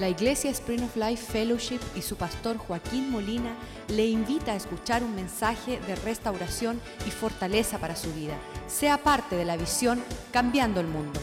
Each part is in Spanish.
La Iglesia Spring of Life Fellowship y su pastor Joaquín Molina le invita a escuchar un mensaje de restauración y fortaleza para su vida. Sea parte de la visión Cambiando el Mundo.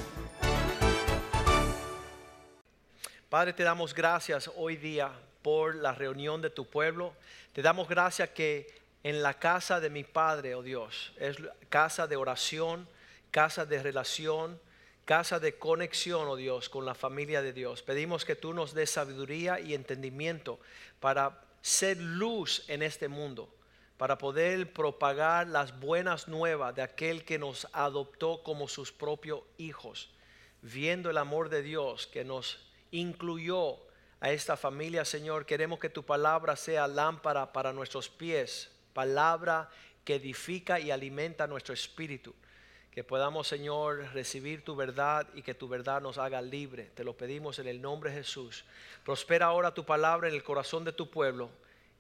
Padre, te damos gracias hoy día por la reunión de tu pueblo. Te damos gracias que en la casa de mi Padre, oh Dios, es casa de oración, casa de relación, casa de conexión, oh Dios, con la familia de Dios. Pedimos que tú nos des sabiduría y entendimiento para ser luz en este mundo, para poder propagar las buenas nuevas de aquel que nos adoptó como sus propios hijos, viendo el amor de Dios que nos incluyó a esta familia, Señor. Queremos que tu palabra sea lámpara para nuestros pies, palabra que edifica y alimenta nuestro espíritu que podamos, Señor, recibir tu verdad y que tu verdad nos haga libre. Te lo pedimos en el nombre de Jesús. Prospera ahora tu palabra en el corazón de tu pueblo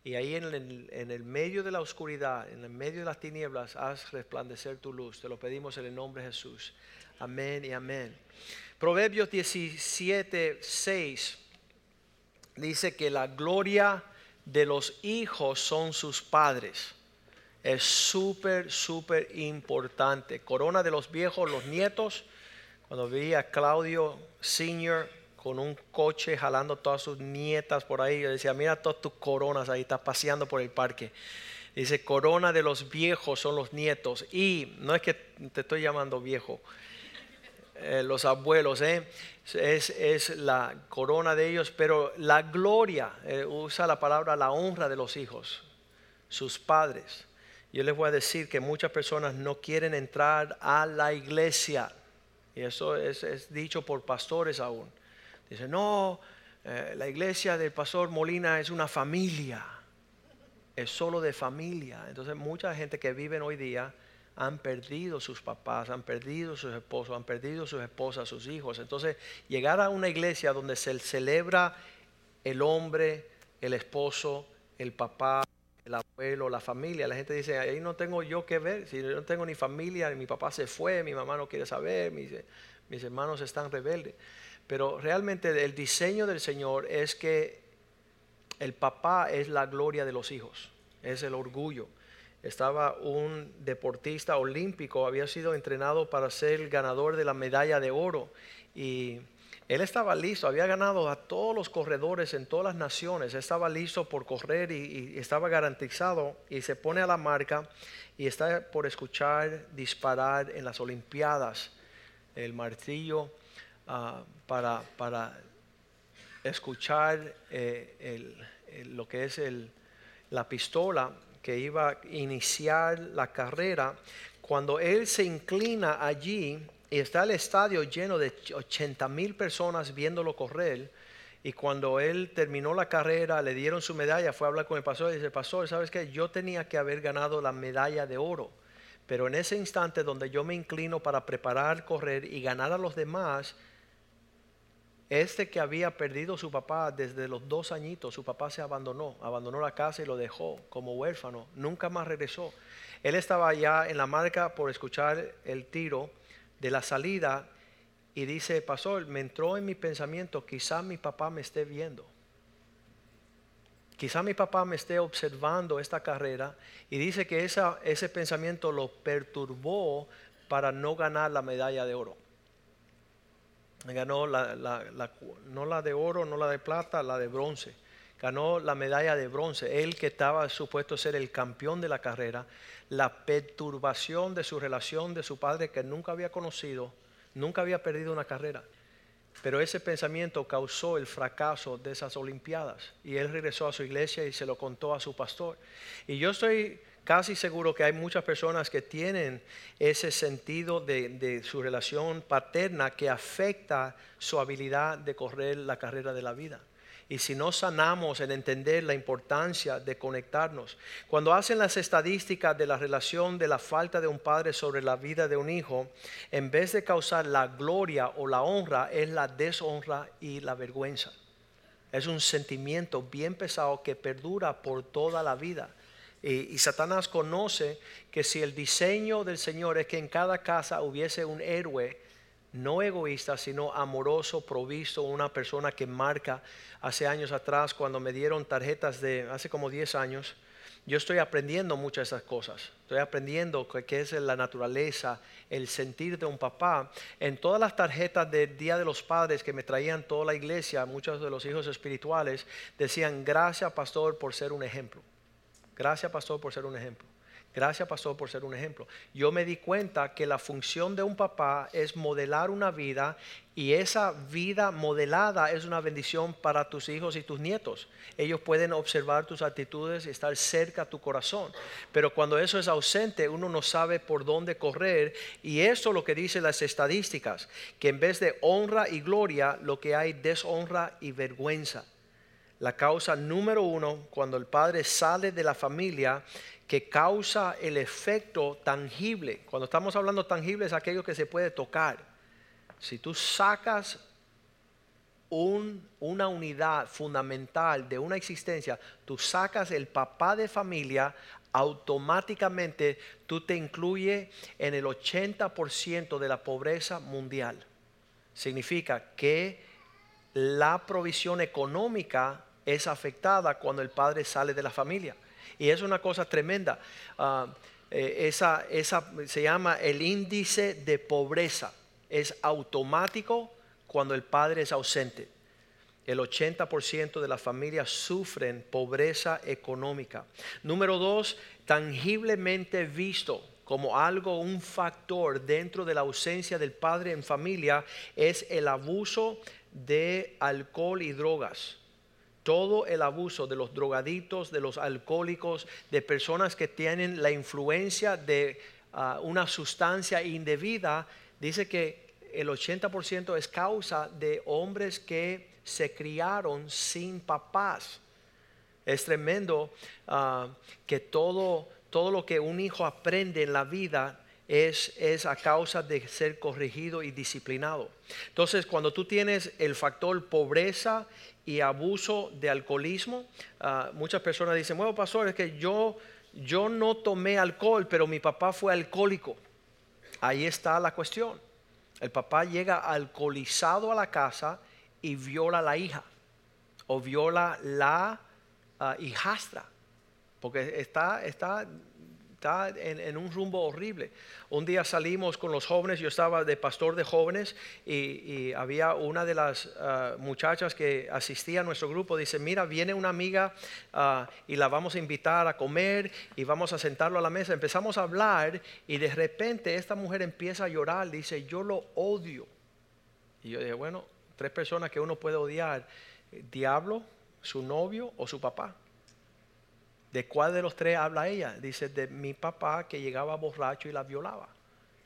y ahí en el, en el, medio de la oscuridad, en el medio de las tinieblas, haz resplandecer tu luz. Te lo pedimos en el nombre de Jesús. Amén y amén. Proverbios 17, 6 dice que la gloria de los hijos son sus padres es súper, súper importante. Corona de los viejos, los nietos. Cuando vi a Claudio Senior con un coche jalando todas sus nietas por ahí, yo decía, mira todas tus coronas ahí, está paseando por el parque. Dice, corona de los viejos son los nietos. Y no es que te estoy llamando viejo, eh, los abuelos, ¿eh? es, es, la corona de ellos, pero la gloria, eh, usa la palabra la honra de los hijos, sus padres yo les voy a decir que muchas personas no quieren entrar a la iglesia. Y eso es, dicho por pastores aún. Dicen, no, eh, la iglesia del pastor Molina es una familia. Es solo de familia. Entonces mucha gente que vive hoy día han perdido sus papás, han perdido sus esposos, han perdido sus esposas, sus hijos. Entonces llegar a una iglesia donde se celebra el hombre, el esposo, el papá, el abuelo, la familia. La gente dice, ahí no tengo yo que ver, si yo no tengo ni familia, mi papá se fue, mi mamá no quiere saber, mis, mis hermanos están rebeldes. Pero realmente el diseño del Señor es que el papá es la gloria de los hijos, es el orgullo. Estaba un deportista olímpico, había sido entrenado para ser el ganador de la medalla de oro y él estaba listo, había ganado a todos los corredores en todas las naciones, estaba listo por correr y, estaba garantizado y se pone a la marca y está por escuchar disparar en las Olimpiadas el martillo ah, para, para, escuchar eh, lo que es la pistola que iba a iniciar la carrera. Cuando él se inclina allí, y está el estadio lleno de 80 mil personas viéndolo correr. Y cuando él terminó la carrera, le dieron su medalla, fue a hablar con el pastor y dice, pastor, ¿sabes qué? Yo tenía que haber ganado la medalla de oro. Pero en ese instante donde yo me inclino para preparar, correr y ganar a los demás, este que había perdido su papá desde los dos añitos, su papá se abandonó, abandonó la casa y lo dejó como huérfano, nunca más regresó. Él estaba ya en la marca por escuchar el tiro de la salida y dice, pastor, me entró en mi pensamiento, quizá mi papá me esté viendo. Quizá mi papá me esté observando esta carrera y dice que esa, ese pensamiento lo perturbó para no ganar la medalla de oro. Ganó la, no la de oro, no la de plata, la de bronce. Ganó la medalla de bronce. Él que estaba supuesto ser el campeón de la carrera, la perturbación de su relación de su padre que nunca había conocido, nunca había perdido una carrera. Pero ese pensamiento causó el fracaso de esas Olimpiadas. Y él regresó a su iglesia y se lo contó a su pastor. Y yo estoy casi seguro que hay muchas personas que tienen ese sentido de, de, su relación paterna que afecta su habilidad de correr la carrera de la vida y si no sanamos en entender la importancia de conectarnos. Cuando hacen las estadísticas de la relación de la falta de un padre sobre la vida de un hijo, en vez de causar la gloria o la honra, es la deshonra y la vergüenza. Es un sentimiento bien pesado que perdura por toda la vida. Y, y, Satanás conoce que si el diseño del Señor es que en cada casa hubiese un héroe no egoísta, sino amoroso, provisto, una persona que marca hace años atrás cuando me dieron tarjetas de hace como 10 años. Yo estoy aprendiendo muchas de esas cosas. Estoy aprendiendo qué es la naturaleza, el sentir de un papá. En todas las tarjetas del Día de los Padres que me traían toda la iglesia, muchos de los hijos espirituales decían, gracias pastor por ser un ejemplo. Gracias pastor por ser un ejemplo. Gracias, pastor, por ser un ejemplo. Yo me di cuenta que la función de un papá es modelar una vida y esa vida modelada es una bendición para tus hijos y tus nietos. Ellos pueden observar tus actitudes y estar cerca a tu corazón. Pero cuando eso es ausente, uno no sabe por dónde correr. Y eso es lo que dicen las estadísticas, que en vez de honra y gloria, lo que hay deshonra y vergüenza. La causa número uno, cuando el padre sale de la familia, que causa el efecto tangible. Cuando estamos hablando tangible es aquello que se puede tocar. Si tú sacas una unidad fundamental de una existencia, tú sacas el papá de familia, automáticamente tú te incluyes en el 80% de la pobreza mundial. Significa que la provisión económica es afectada cuando el padre sale de la familia. Y es una cosa tremenda. Ah, eh, esa, esa se llama el índice de pobreza. Es automático cuando el padre es ausente. El 80% de las familias sufren pobreza económica. Número dos, tangiblemente visto como algo, un factor dentro de la ausencia del padre en familia, es el abuso de alcohol y drogas todo el abuso de los drogaditos, de los alcohólicos, de personas que tienen la influencia de ah, una sustancia indebida, dice que el 80% es causa de hombres que se criaron sin papás. Es tremendo ah, que todo, todo lo que un hijo aprende en la vida es, es, a causa de ser corregido y disciplinado. Entonces, cuando tú tienes el factor pobreza y abuso de alcoholismo. Ah, muchas personas dicen, bueno, pastor, es que yo, yo no tomé alcohol, pero mi papá fue alcohólico. Ahí está la cuestión. El papá llega alcoholizado a la casa y viola a la hija o viola la ah, hijastra, porque está, está está en, un rumbo horrible. Un día salimos con los jóvenes, yo estaba de pastor de jóvenes y, había una de las ah, muchachas que asistía a nuestro grupo, dice, mira, viene una amiga ah, y la vamos a invitar a comer y vamos a sentarlo a la mesa. Empezamos a hablar y de repente esta mujer empieza a llorar, dice, yo lo odio. Y yo dije, bueno, tres personas que uno puede odiar, diablo, su novio o su papá. ¿De cuál de los tres habla ella? Dice, de mi papá que llegaba borracho y la violaba.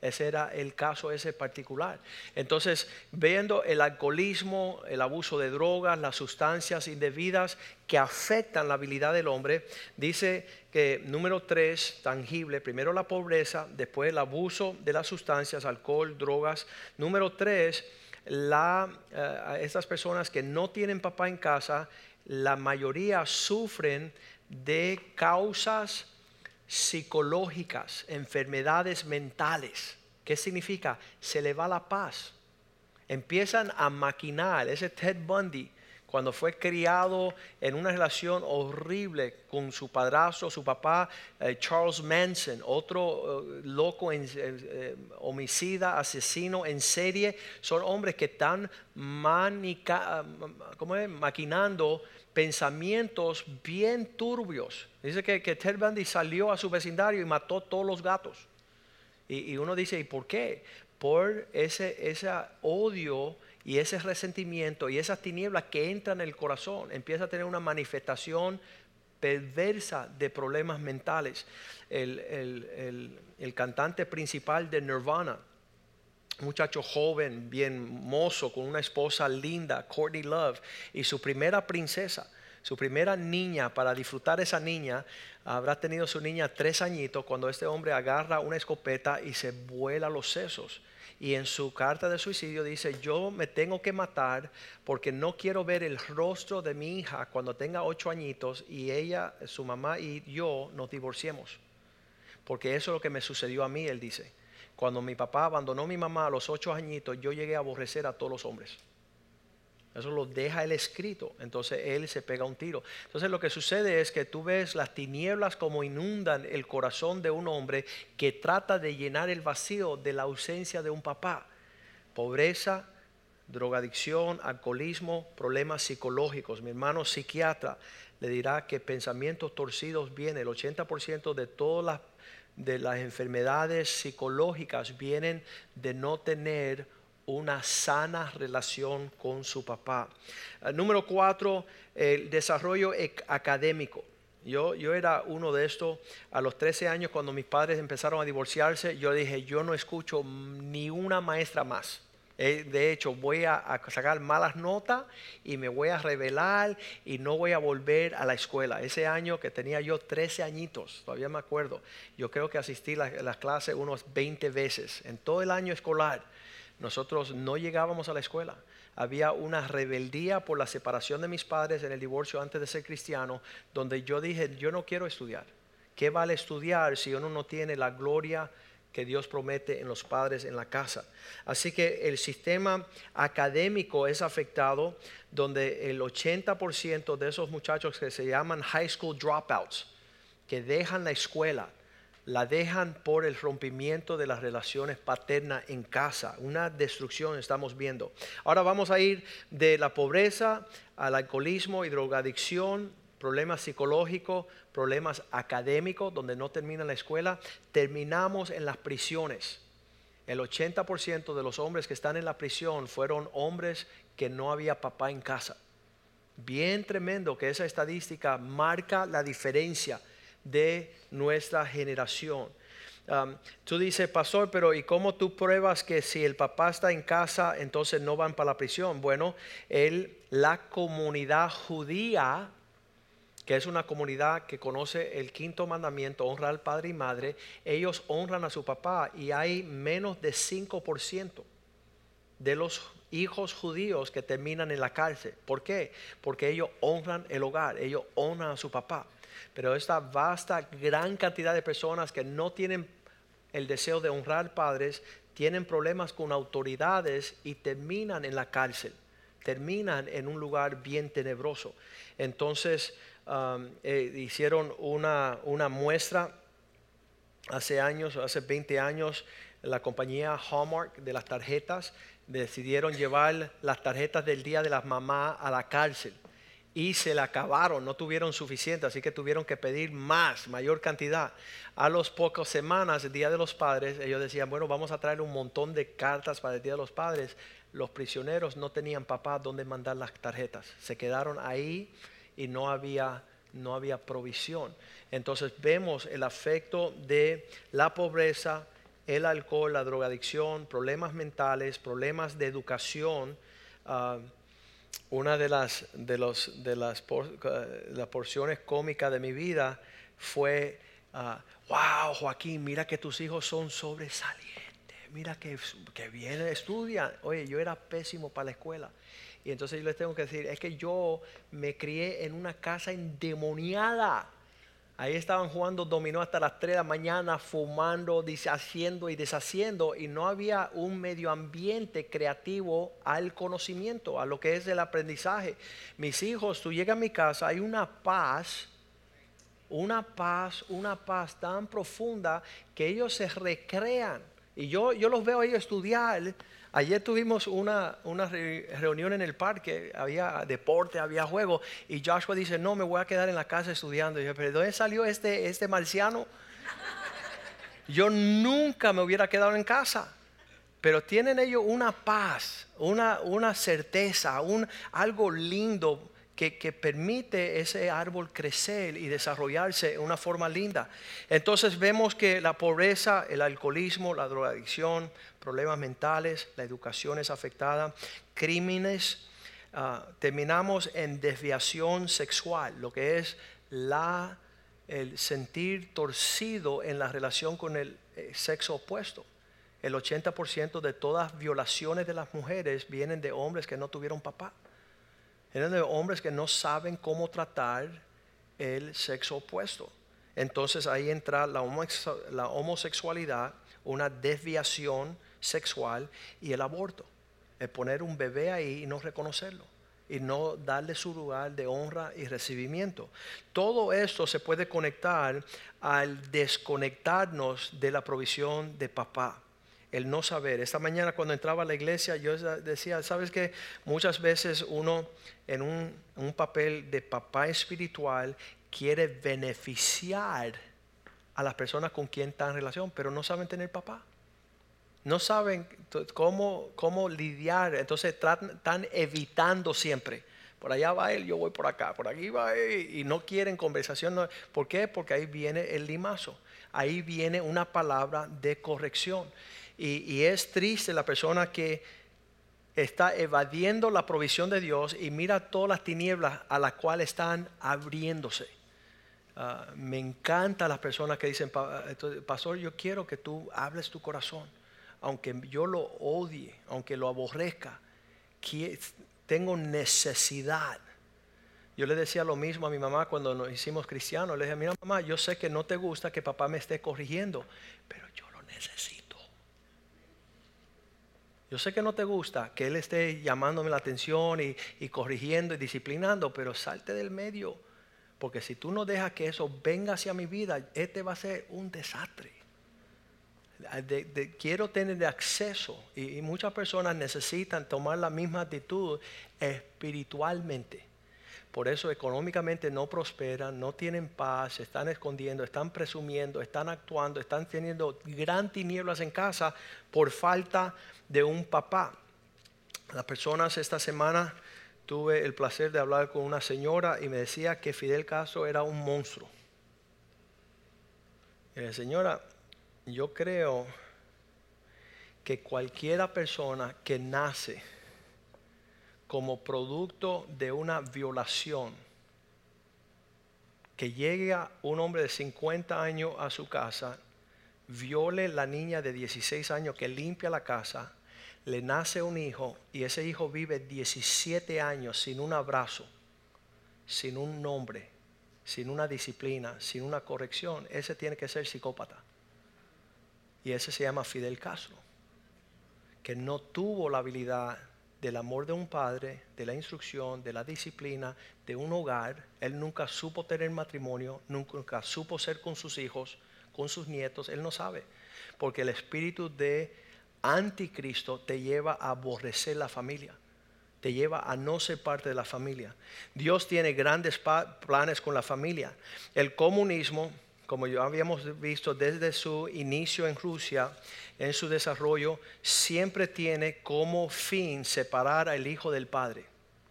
Ese era el caso ese particular. Entonces, viendo el alcoholismo, el abuso de drogas, las sustancias indebidas que afectan la habilidad del hombre, dice que número tres, tangible, primero la pobreza, después el abuso de las sustancias, alcohol, drogas. Número tres, la, eh, estas personas que no tienen papá en casa, la mayoría sufren de causas psicológicas, enfermedades mentales. ¿Qué significa? Se le va la paz. Empiezan a maquinar. Ese Ted Bundy, cuando fue criado en una relación horrible con su padrastro, su papá, eh, Charles Manson, otro eh, loco, en, eh, homicida, asesino en serie, son hombres que están manica, maquinando pensamientos bien turbios. Dice que, que Ted salió a su vecindario y mató todos los gatos. Y, uno dice, ¿y por qué? Por ese, ese odio y ese resentimiento y esas tinieblas que entran en el corazón. Empieza a tener una manifestación perversa de problemas mentales. El, el, el cantante principal de Nirvana, muchacho joven, bien mozo, con una esposa linda, Courtney Love, y su primera princesa, su primera niña, para disfrutar esa niña, habrá tenido su niña tres añitos cuando este hombre agarra una escopeta y se vuela los sesos. Y en su carta de suicidio dice, yo me tengo que matar porque no quiero ver el rostro de mi hija cuando tenga ocho añitos y ella, su mamá y yo nos divorciemos. Porque eso es lo que me sucedió a mí, él dice Cuando mi papá abandonó a mi mamá a los ocho añitos, yo llegué a aborrecer a todos los hombres. Eso lo deja el escrito. Entonces él se pega un tiro. Entonces lo que sucede es que tú ves las tinieblas como inundan el corazón de un hombre que trata de llenar el vacío de la ausencia de un papá. Pobreza, drogadicción, alcoholismo, problemas psicológicos. Mi hermano psiquiatra le dirá que pensamientos torcidos vienen. El 80% de todas las, de las enfermedades psicológicas vienen de no tener una sana relación con su papá. Ah, número cuatro, el desarrollo académico. Yo, yo era uno de estos a los 13 años cuando mis padres empezaron a divorciarse. Yo dije, yo no escucho ni una maestra más. Eh, de hecho, voy a, sacar malas notas y me voy a revelar y no voy a volver a la escuela. Ese año que tenía yo 13 añitos, todavía me acuerdo, yo creo que asistí a las clases unos 20 veces en todo el año escolar nosotros no llegábamos a la escuela. Había una rebeldía por la separación de mis padres en el divorcio antes de ser cristiano, donde yo dije, yo no quiero estudiar. ¿Qué vale estudiar si uno no tiene la gloria que Dios promete en los padres en la casa? Así que el sistema académico es afectado, donde el 80% de esos muchachos que se llaman high school dropouts, que dejan la escuela, la dejan por el rompimiento de las relaciones paternas en casa. Una destrucción estamos viendo. Ahora vamos a ir de la pobreza al alcoholismo y drogadicción, problemas psicológicos, problemas académicos, donde no termina la escuela. Terminamos en las prisiones. El 80% de los hombres que están en la prisión fueron hombres que no había papá en casa. Bien tremendo que esa estadística marca la diferencia de nuestra generación. Tú dices, pastor, pero ¿y cómo tú pruebas que si el papá está en casa, entonces no van para la prisión? Bueno, él, la comunidad judía, que es una comunidad que conoce el quinto mandamiento, honra al padre y madre, ellos honran a su papá y hay menos de 5% de los hijos judíos que terminan en la cárcel. ¿Por qué? Porque ellos honran el hogar, ellos honran a su papá. Pero esta vasta, gran cantidad de personas que no tienen el deseo de honrar padres, tienen problemas con autoridades y terminan en la cárcel, terminan en un lugar bien tenebroso. Entonces eh, hicieron una, una muestra hace años, hace 20 años, la compañía Hallmark de las tarjetas decidieron llevar las tarjetas del Día de las Mamás a la cárcel y se la acabaron, no tuvieron suficiente, así que tuvieron que pedir más, mayor cantidad. A los pocas semanas, el Día de los Padres, ellos decían, bueno, vamos a traer un montón de cartas para el Día de los Padres. Los prisioneros no tenían papá donde mandar las tarjetas, se quedaron ahí y no había, no había provisión. Entonces vemos el afecto de la pobreza, el alcohol, la drogadicción, problemas mentales, problemas de educación. Uh, una de las, de los, de las, las porciones cómicas de mi vida fue, wow, ah, Joaquín, mira que tus hijos son sobresalientes, mira que, que bien estudian. Oye, yo era pésimo para la escuela. Y entonces yo les tengo que decir, es que yo me crié en una casa endemoniada. Ahí estaban jugando dominó hasta las 3 de la mañana, fumando, haciendo y deshaciendo, y no había un medio ambiente creativo al conocimiento, a lo que es el aprendizaje. Mis hijos, tú llegas a mi casa, hay una paz, una paz, una paz tan profunda que ellos se recrean. Y yo, yo los veo a ellos estudiar Ayer tuvimos una, reunión en el parque, había deporte, había juego, y Joshua dice, no, me voy a quedar en la casa estudiando. Y yo, pero ¿de dónde salió este, este marciano? Yo nunca me hubiera quedado en casa. Pero tienen ellos una paz, una, una certeza, un, algo lindo que, que, permite ese árbol crecer y desarrollarse de una forma linda. Entonces vemos que la pobreza, el alcoholismo, la drogadicción, problemas mentales, la educación es afectada, crímenes, ah, terminamos en desviación sexual, lo que es la, el sentir torcido en la relación con el eh, sexo opuesto. El 80% de todas violaciones de las mujeres vienen de hombres que no tuvieron papá. Vienen de hombres que no saben cómo tratar el sexo opuesto. Entonces ahí entra la homosexualidad una desviación sexual y el aborto. El poner un bebé ahí y no reconocerlo y no darle su lugar de honra y recibimiento. Todo esto se puede conectar al desconectarnos de la provisión de papá el no saber. Esta mañana cuando entraba a la iglesia yo decía, ¿sabes que Muchas veces uno en un, papel de papá espiritual quiere beneficiar a las personas con quien está en relación, pero no saben tener papá. No saben cómo, cómo lidiar, entonces están evitando siempre. Por allá va él, yo voy por acá, por aquí va él, y no quieren conversación. ¿Por qué? Porque ahí viene el limazo, ahí viene una palabra de corrección. Y, y es triste la persona que está evadiendo la provisión de Dios y mira todas las tinieblas a las cuales están abriéndose. Ah, me encantan las personas que dicen, pastor, yo quiero que tú hables tu corazón, aunque yo lo odie, aunque lo aborrezca, tengo necesidad. Yo le decía lo mismo a mi mamá cuando nos hicimos cristianos. Le dije, mira mamá, yo sé que no te gusta que papá me esté corrigiendo, pero yo lo necesito. Yo sé que no te gusta que él esté llamándome la atención y, y corrigiendo y disciplinando, pero salte del medio porque si tú no dejas que eso venga hacia mi vida, este va a ser un desastre. Quiero tener acceso y, muchas personas necesitan tomar la misma actitud espiritualmente. Por eso económicamente no prosperan, no tienen paz, se están escondiendo, están presumiendo, están actuando, están teniendo gran tinieblas en casa por falta de un papá. Las personas esta semana tuve el placer de hablar con una señora y me decía que Fidel Castro era un monstruo. Y señora, yo creo que cualquiera persona que nace como producto de una violación, que llegue a un hombre de 50 años a su casa, viole la niña de 16 años que limpia la casa, le nace un hijo y ese hijo vive 17 años sin un abrazo, sin un nombre, sin una disciplina, sin una corrección, ese tiene que ser psicópata. Y ese se llama Fidel Castro, que no tuvo la habilidad del amor de un padre, de la instrucción, de la disciplina, de un hogar. Él nunca supo tener matrimonio, nunca supo ser con sus hijos, con sus nietos, él no sabe, porque el espíritu de anticristo te lleva a aborrecer la familia, te lleva a no ser parte de la familia. Dios tiene grandes planes con la familia. El comunismo, como ya habíamos visto desde su inicio en Rusia, en su desarrollo, siempre tiene como fin separar al hijo del padre.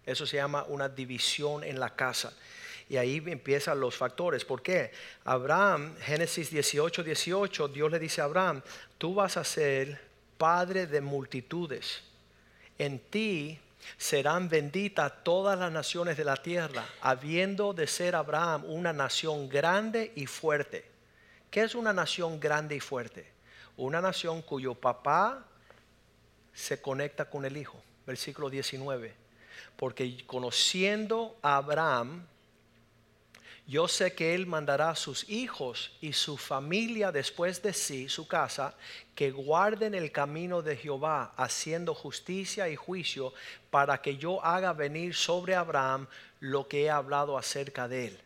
Eso se llama una división en la casa. Y ahí empiezan los factores. ¿Por qué? Abraham, Génesis 18, 18, Dios le dice a Abraham, tú vas a ser Padre de multitudes. En ti serán benditas todas las naciones de la tierra, habiendo de ser Abraham una nación grande y fuerte. ¿Qué es una nación grande y fuerte? Una nación cuyo papá se conecta con el hijo. Versículo 19. Porque conociendo a Abraham, yo sé que Él mandará a sus hijos y su familia después de sí, su casa, que guarden el camino de Jehová, haciendo justicia y juicio, para que yo haga venir sobre Abraham lo que he hablado acerca de él.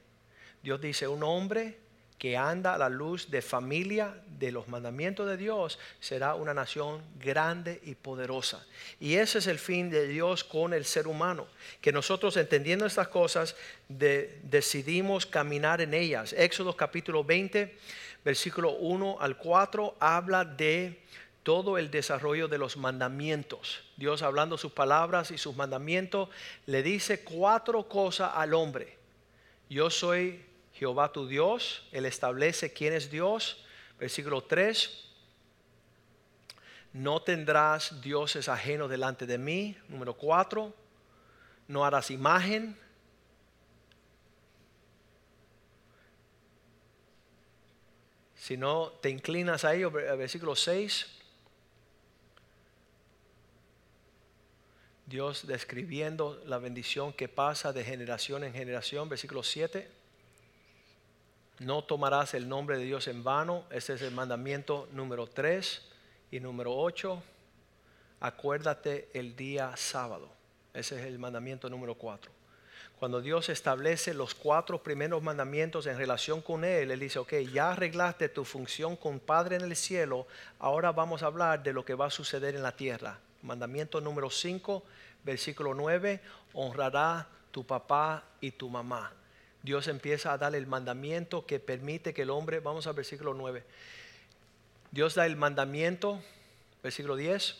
Dios dice, un hombre que anda a la luz de familia de los mandamientos de Dios será una nación grande y poderosa. Y ese es el fin de Dios con el ser humano, que nosotros entendiendo estas cosas decidimos caminar en ellas. Éxodo capítulo 20, versículo 1 al 4 habla de todo el desarrollo de los mandamientos. Dios hablando sus palabras y sus mandamientos le dice cuatro cosas al hombre. Yo soy Jehová tu Dios, Él establece quién es Dios. Versículo 3. No tendrás dioses ajenos delante de mí. Número 4. No harás imagen. Si no te inclinas a ello, versículo 6. Dios describiendo la bendición que pasa de generación en generación, versículo 7. No tomarás el nombre de Dios en vano. Ese es el mandamiento número 3. Y número 8, acuérdate el día sábado. Ese es el mandamiento número 4. Cuando Dios establece los cuatro primeros mandamientos en relación con Él, Él dice, ok, ya arreglaste tu función con Padre en el cielo, ahora vamos a hablar de lo que va a suceder en la tierra. Mandamiento número 5, versículo 9, honrará tu papá y tu mamá. Dios empieza a dar el mandamiento que permite que el hombre, vamos al versículo 9, Dios da el mandamiento, versículo 10,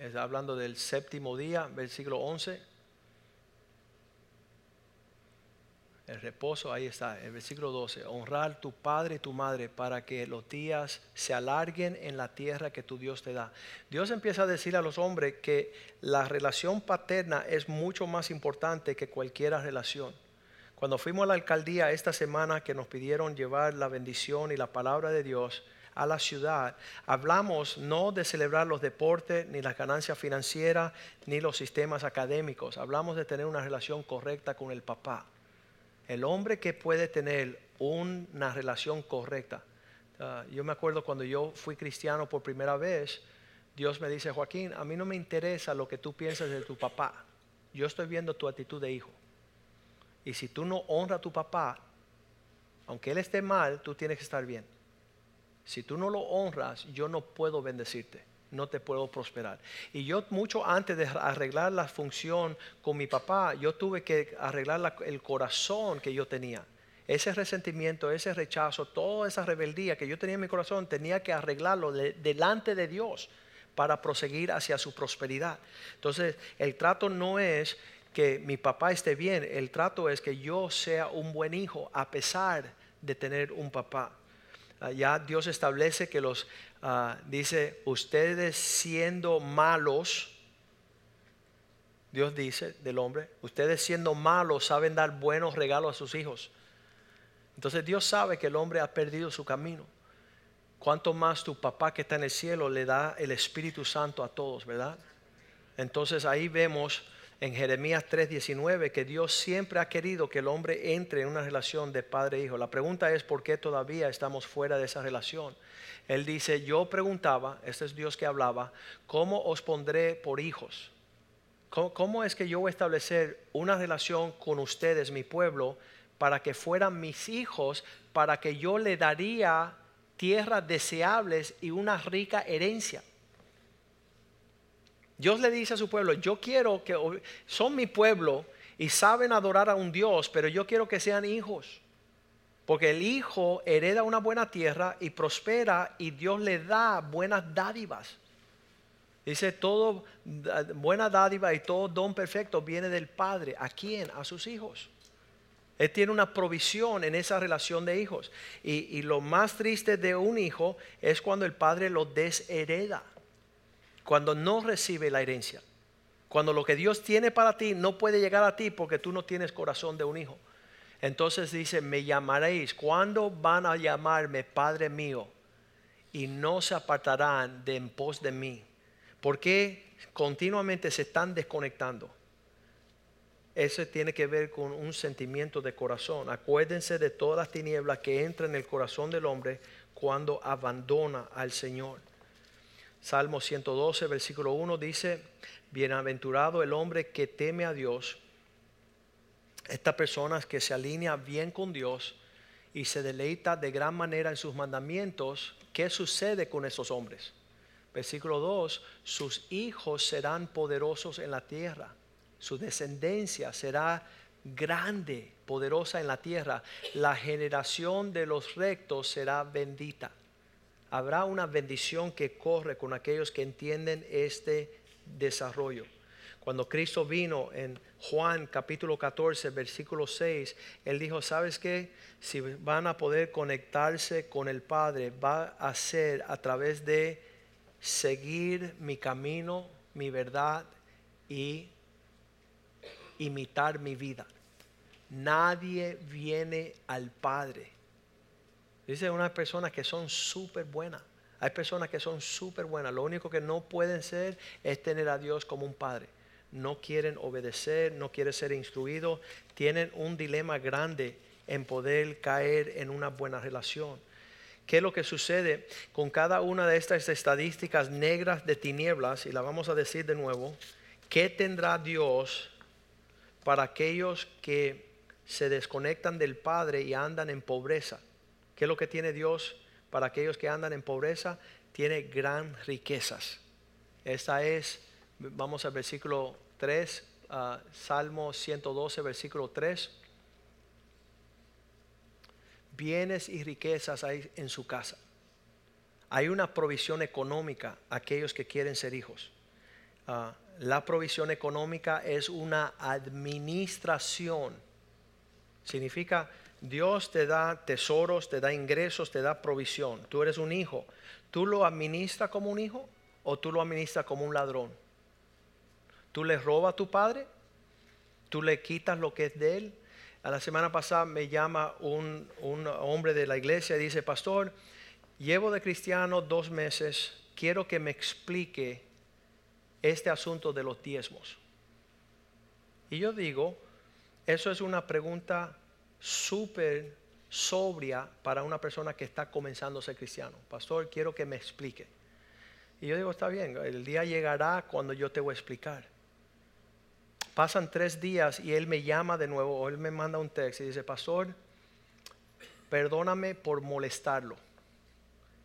está hablando del séptimo día, versículo 11 El reposo, ahí está, el versículo 12. Honrar tu padre y tu madre para que los días se alarguen en la tierra que tu Dios te da. Dios empieza a decir a los hombres que la relación paterna es mucho más importante que cualquier relación. Cuando fuimos a la alcaldía esta semana que nos pidieron llevar la bendición y la palabra de Dios a la ciudad, hablamos no de celebrar los deportes, ni las ganancias financieras, ni los sistemas académicos. Hablamos de tener una relación correcta con el papá el hombre que puede tener una relación correcta. Ah, yo me acuerdo cuando yo fui cristiano por primera vez, Dios me dice, Joaquín, a mí no me interesa lo que tú piensas de tu papá. Yo estoy viendo tu actitud de hijo. Y si tú no honras a tu papá, aunque él esté mal, tú tienes que estar bien. Si tú no lo honras, yo no puedo bendecirte no te puedo prosperar. Y yo mucho antes de arreglar la función con mi papá, yo tuve que arreglar el corazón que yo tenía. Ese resentimiento, ese rechazo, toda esa rebeldía que yo tenía en mi corazón, tenía que arreglarlo delante de Dios para proseguir hacia su prosperidad. Entonces, el trato no es que mi papá esté bien, el trato es que yo sea un buen hijo a pesar de tener un papá. Ya Dios establece que los Ah, dice, ustedes siendo malos, Dios dice del hombre, ustedes siendo malos saben dar buenos regalos a sus hijos. Entonces Dios sabe que el hombre ha perdido su camino. Cuanto más tu papá que está en el cielo le da el Espíritu Santo a todos, ¿verdad? Entonces ahí vemos en Jeremías 3:19 que Dios siempre ha querido que el hombre entre en una relación de padre e hijo. La pregunta es por qué todavía estamos fuera de esa relación. Él dice, yo preguntaba, este es Dios que hablaba, ¿cómo os pondré por hijos? ¿Cómo, es que yo voy a establecer una relación con ustedes, mi pueblo, para que fueran mis hijos, para que yo le daría tierras deseables y una rica herencia? Dios le dice a su pueblo, yo quiero que son mi pueblo y saben adorar a un Dios, pero yo quiero que sean hijos. Porque el hijo hereda una buena tierra y prospera y Dios le da buenas dádivas. Dice, todo buena dádiva y todo don perfecto viene del Padre. ¿A quién? A sus hijos. Él tiene una provisión en esa relación de hijos. Y, y lo más triste de un hijo es cuando el padre lo deshereda. Cuando no recibe la herencia. Cuando lo que Dios tiene para ti no puede llegar a ti porque tú no tienes corazón de un hijo. Entonces dice, me llamaréis. ¿Cuándo van a llamarme Padre mío? Y no se apartarán de en pos de mí. Porque continuamente se están desconectando. Eso tiene que ver con un sentimiento de corazón. Acuérdense de todas las tinieblas que entran en el corazón del hombre cuando abandona al Señor. Salmo 112, versículo 1 dice, Bienaventurado el hombre que teme a Dios esta persona que se alinea bien con Dios y se deleita de gran manera en sus mandamientos, ¿qué sucede con esos hombres? Versículo 2, sus hijos serán poderosos en la tierra, su descendencia será grande, poderosa en la tierra, la generación de los rectos será bendita. Habrá una bendición que corre con aquellos que entienden este desarrollo. Cuando Cristo vino en Juan capítulo 14, versículo 6, Él dijo, ¿sabes qué? Si van a poder conectarse con el Padre, va a ser a través de seguir mi camino, mi verdad y imitar mi vida. Nadie viene al Padre. Dice unas personas que son súper buenas. Hay personas que son súper buenas. Lo único que no pueden ser es tener a Dios como un Padre no quieren obedecer, no quieren ser instruidos, tienen un dilema grande en poder caer en una buena relación. ¿Qué es lo que sucede con cada una de estas estadísticas negras de tinieblas? Y la vamos a decir de nuevo. ¿Qué tendrá Dios para aquellos que se desconectan del Padre y andan en pobreza? ¿Qué es lo que tiene Dios para aquellos que andan en pobreza? Tiene gran riquezas. Esta es, vamos al versículo 3, uh, Salmo 112, versículo 3 bienes y riquezas hay en su casa. Hay una provisión económica a aquellos que quieren ser hijos. Ah, la provisión económica es una administración. Significa Dios te da tesoros, te da ingresos, te da provisión. Tú eres un hijo. ¿Tú lo administras como un hijo o tú lo administras como un ladrón? ¿Tú le robas a tu padre? ¿Tú le quitas lo que es de él? A la semana pasada me llama un, hombre de la iglesia y dice, pastor, llevo de cristiano dos meses, quiero que me explique este asunto de los diezmos. Y yo digo, eso es una pregunta súper sobria para una persona que está comenzando a ser cristiano. Pastor, quiero que me explique. Y yo digo, está bien, el día llegará cuando yo te voy a explicar. Pasan tres días y él me llama de nuevo o él me manda un texto y dice, pastor, perdóname por molestarlo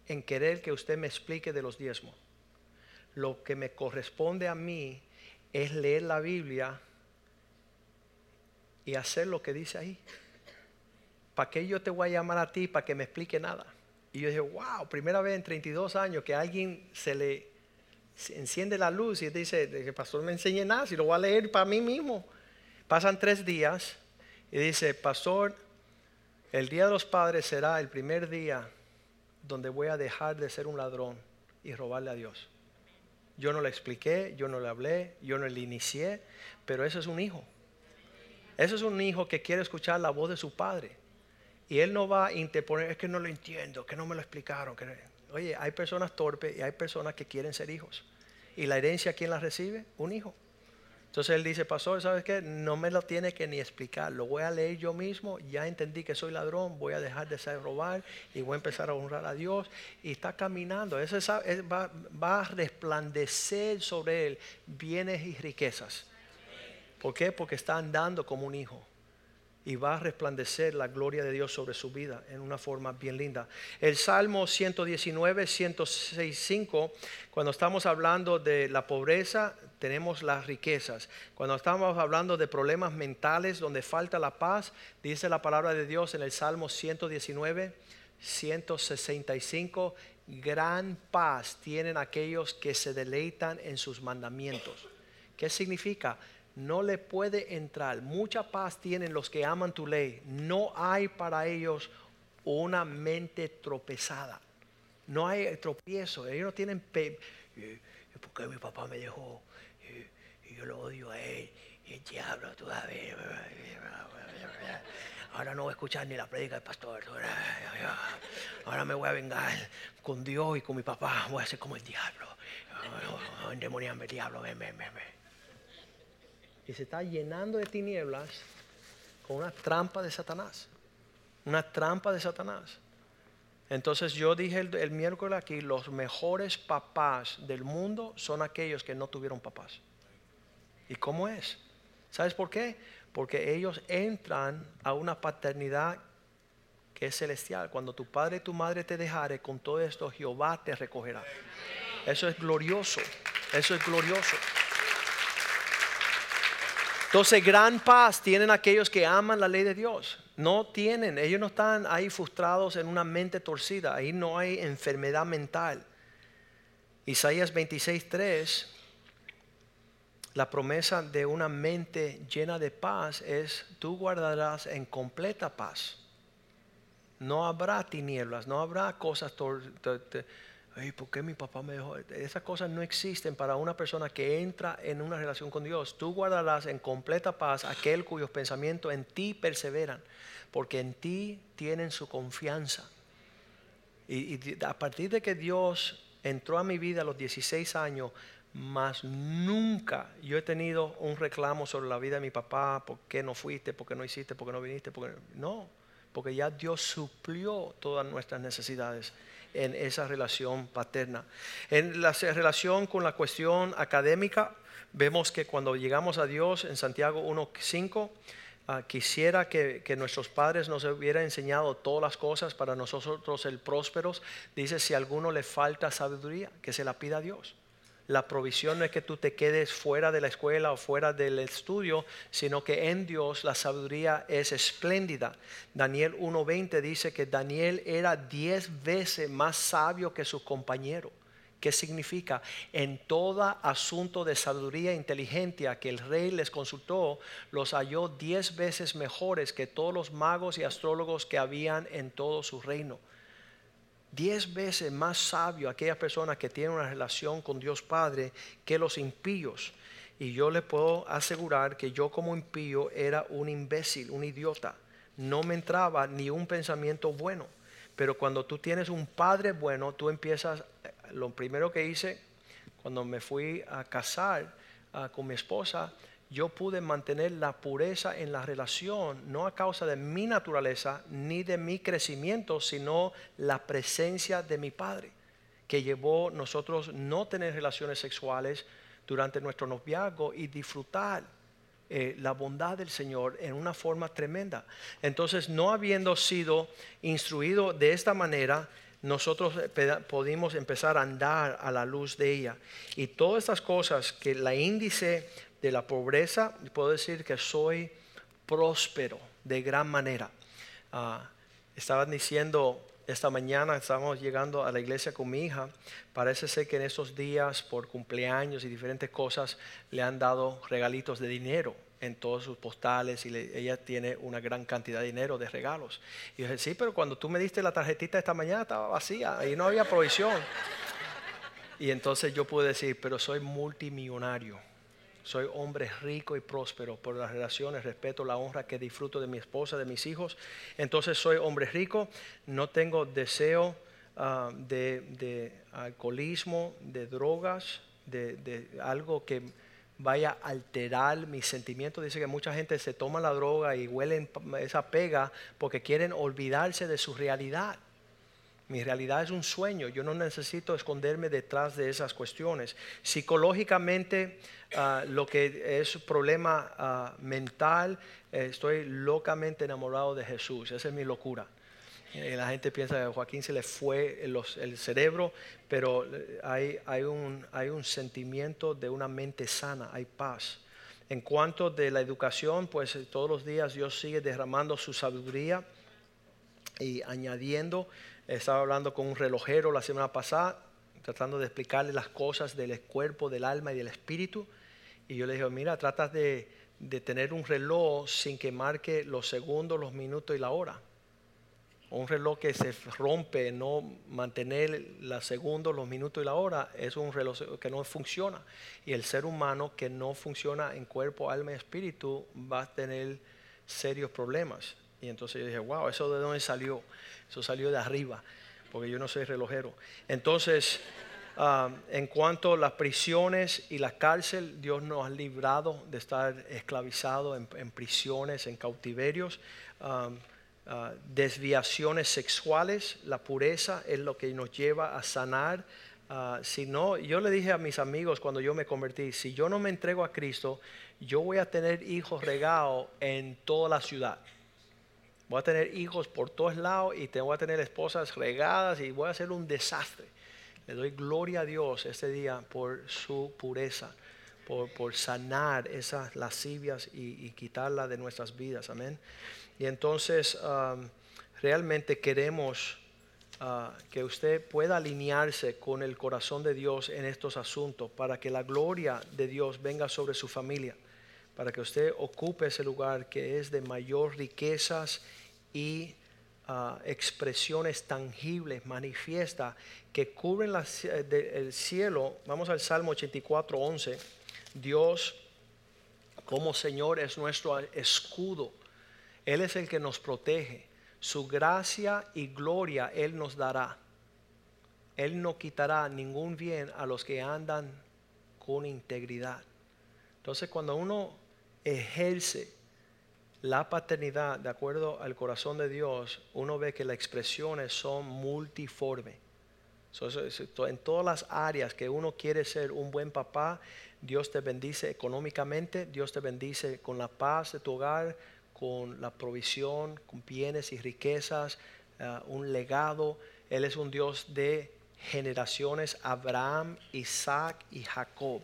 en querer que usted me explique de los diezmos. Lo que me corresponde a mí es leer la Biblia y hacer lo que dice ahí. ¿Para qué yo te voy a llamar a ti para que me explique nada? Y yo dije, wow, primera vez en 32 años que alguien se le enciende la luz y dice, pastor me enseñe nada, si lo voy a leer para mí mismo. Pasan tres días y dice, pastor, el día de los padres será el primer día donde voy a dejar de ser un ladrón y robarle a Dios. Yo no le expliqué, yo no le hablé, yo no le inicié, pero ese es un hijo. Ese es un hijo que quiere escuchar la voz de su padre. Y él no va a interponer, es que no lo entiendo, que no me lo explicaron. Oye, hay personas torpes y hay personas que quieren ser hijos. ¿Y la herencia quién la recibe? Un hijo. Entonces él dice, pastor, ¿sabes qué? No me lo tiene que ni explicar, lo voy a leer yo mismo, ya entendí que soy ladrón, voy a dejar de ser robar y voy a empezar a honrar a Dios. Y está caminando, Eso va, va a resplandecer sobre él bienes y riquezas. ¿Por qué? Porque está andando como un hijo y va a resplandecer la gloria de Dios sobre su vida en una forma bien linda. El Salmo 119, 106.5, cuando estamos hablando de la pobreza, tenemos las riquezas. Cuando estamos hablando de problemas mentales donde falta la paz, dice la palabra de Dios en el Salmo 119, 165, gran paz tienen aquellos que se deleitan en sus mandamientos. ¿Qué significa? No le puede entrar. Mucha paz tienen los que aman tu ley. No hay para ellos una mente tropezada. No hay tropiezo. Ellos no tienen... Pe porque mi papá me dejó y, yo lo odio a él. Y el diablo todavía. Ahora no voy a escuchar ni la predica del pastor. Ahora me voy a vengar con Dios y con mi papá. Voy a ser como el diablo. Endemoniarme, diablo. Ven, ven, ven, ven y se está llenando de tinieblas con una trampa de Satanás. Una trampa de Satanás. Entonces yo dije el, miércoles aquí, los mejores papás del mundo son aquellos que no tuvieron papás. ¿Y cómo es? ¿Sabes por qué? Porque ellos entran a una paternidad que es celestial. Cuando tu padre y tu madre te dejare, con todo esto Jehová te recogerá. Eso es glorioso. Eso es glorioso. Entonces, gran paz tienen aquellos que aman la ley de Dios. No tienen, ellos no están ahí frustrados en una mente torcida, ahí no hay enfermedad mental. Isaías 26:3, la promesa de una mente llena de paz es, tú guardarás en completa paz. No habrá tinieblas, no habrá cosas ¿por qué mi papá me dejó? Esas cosas no existen para una persona que entra en una relación con Dios. Tú guardarás en completa paz aquel cuyos pensamientos en ti perseveran, porque en ti tienen su confianza. Y, a partir de que Dios entró a mi vida a los 16 años, más nunca yo he tenido un reclamo sobre la vida de mi papá, por qué no fuiste, por qué no hiciste, por qué no viniste, por no. porque ya Dios suplió todas nuestras necesidades en esa relación paterna. En la relación con la cuestión académica, vemos que cuando llegamos a Dios en Santiago 1.5, Ah, quisiera que, nuestros padres nos hubieran enseñado todas las cosas para nosotros el prósperos. Dice, si a alguno le falta sabiduría, que se la pida a Dios. La provisión no es que tú te quedes fuera de la escuela o fuera del estudio, sino que en Dios la sabiduría es espléndida. Daniel 1.20 dice que Daniel era diez veces más sabio que su compañero. ¿Qué significa? En todo asunto de sabiduría e inteligencia que el rey les consultó, los halló diez veces mejores que todos los magos y astrólogos que habían en todo su reino. Diez veces más sabio aquella persona que tiene una relación con Dios Padre que los impíos. Y yo le puedo asegurar que yo como impío era un imbécil, un idiota. No me entraba ni un pensamiento bueno. Pero cuando tú tienes un padre bueno, tú empiezas lo primero que hice cuando me fui a casar ah, con mi esposa, yo pude mantener la pureza en la relación, no a causa de mi naturaleza ni de mi crecimiento, sino la presencia de mi padre, que llevó nosotros no tener relaciones sexuales durante nuestro noviazgo y disfrutar eh, la bondad del Señor en una forma tremenda. Entonces, no habiendo sido instruido de esta manera, nosotros pudimos empezar a andar a la luz de ella. Y todas estas cosas que la índice de la pobreza, puedo decir que soy próspero de gran manera. Ah, estaban diciendo esta mañana, estábamos llegando a la iglesia con mi hija, parece ser que en estos días por cumpleaños y diferentes cosas le han dado regalitos de dinero en todos sus postales y ella tiene una gran cantidad de dinero de regalos. Y yo dije, sí, pero cuando tú me diste la tarjetita esta mañana estaba vacía y no había provisión. Y entonces yo pude decir, pero soy multimillonario. Soy hombre rico y próspero por las relaciones, respeto, la honra que disfruto de mi esposa, de mis hijos. Entonces soy hombre rico, no tengo deseo ah, de, alcoholismo, de drogas, de algo que vaya a alterar mis sentimientos. Dice que mucha gente se toma la droga y huelen esa pega porque quieren olvidarse de su realidad. Mi realidad es un sueño, yo no necesito esconderme detrás de esas cuestiones. Psicológicamente, ah, lo que es problema ah, mental, eh, estoy locamente enamorado de Jesús, esa es mi locura. Eh, la gente piensa que a Joaquín se le fue el, cerebro, pero eh, hay, hay, un, hay un sentimiento de una mente sana, hay paz. En cuanto de la educación, pues eh, todos los días Dios sigue derramando su sabiduría y añadiendo. Estaba hablando con un relojero la semana pasada, tratando de explicarle las cosas del cuerpo, del alma y del espíritu. Y yo le dije, mira, tratas de, de tener un reloj sin que marque los segundos, los minutos y la hora un reloj que se rompe, no mantener la segundos, los minutos y la hora, es un reloj que no funciona. Y el ser humano que no funciona en cuerpo, alma y espíritu va a tener serios problemas. Y entonces yo dije, wow, ¿eso de dónde salió? Eso salió de arriba, porque yo no soy relojero. Entonces, en cuanto a las prisiones y la cárcel, Dios nos ha librado de estar esclavizados en, prisiones, en cautiverios. Ah, desviaciones sexuales, la pureza es lo que nos lleva a sanar. Uh, si no, yo le dije a mis amigos cuando yo me convertí, si yo no me entrego a Cristo, yo voy a tener hijos regados en toda la ciudad. Voy a tener hijos por todos lados y te voy a tener esposas regadas y voy a hacer un desastre. Le doy gloria a Dios este día por su pureza, por, por sanar esas lascivias y, y quitarlas de nuestras vidas. Amén. Y entonces realmente queremos ah, que usted pueda alinearse con el corazón de Dios en estos asuntos para que la gloria de Dios venga sobre su familia, para que usted ocupe ese lugar que es de mayor riquezas y ah, expresiones tangibles, manifiesta, que cubren el cielo. Vamos al Salmo 84, 11. Dios como Señor es nuestro escudo él es el que nos protege. Su gracia y gloria Él nos dará. Él no quitará ningún bien a los que andan con integridad. Entonces cuando uno ejerce la paternidad, de acuerdo al corazón de Dios, uno ve que las expresiones son multiformes. en todas las áreas que uno quiere ser un buen papá, Dios te bendice económicamente, Dios te bendice con la paz de tu hogar, con la provisión, con bienes y riquezas, eh, un legado. Él es un Dios de generaciones, Abraham, Isaac y Jacob.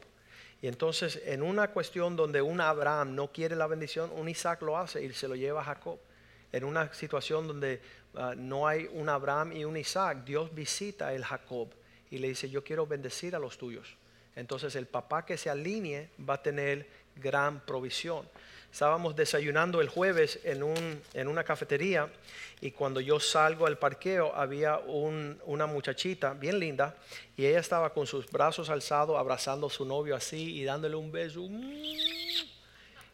Y entonces en una cuestión donde un Abraham no quiere la bendición, un Isaac lo hace y se lo lleva a Jacob. En una situación donde ah, no hay un Abraham y un Isaac, Dios visita el Jacob y le dice, yo quiero bendecir a los tuyos. Entonces el papá que se alinee va a tener gran provisión. Estábamos desayunando el jueves en, un, en una cafetería y cuando yo salgo al parqueo había una muchachita bien linda y ella estaba con sus brazos alzados abrazando a su novio así y dándole un beso.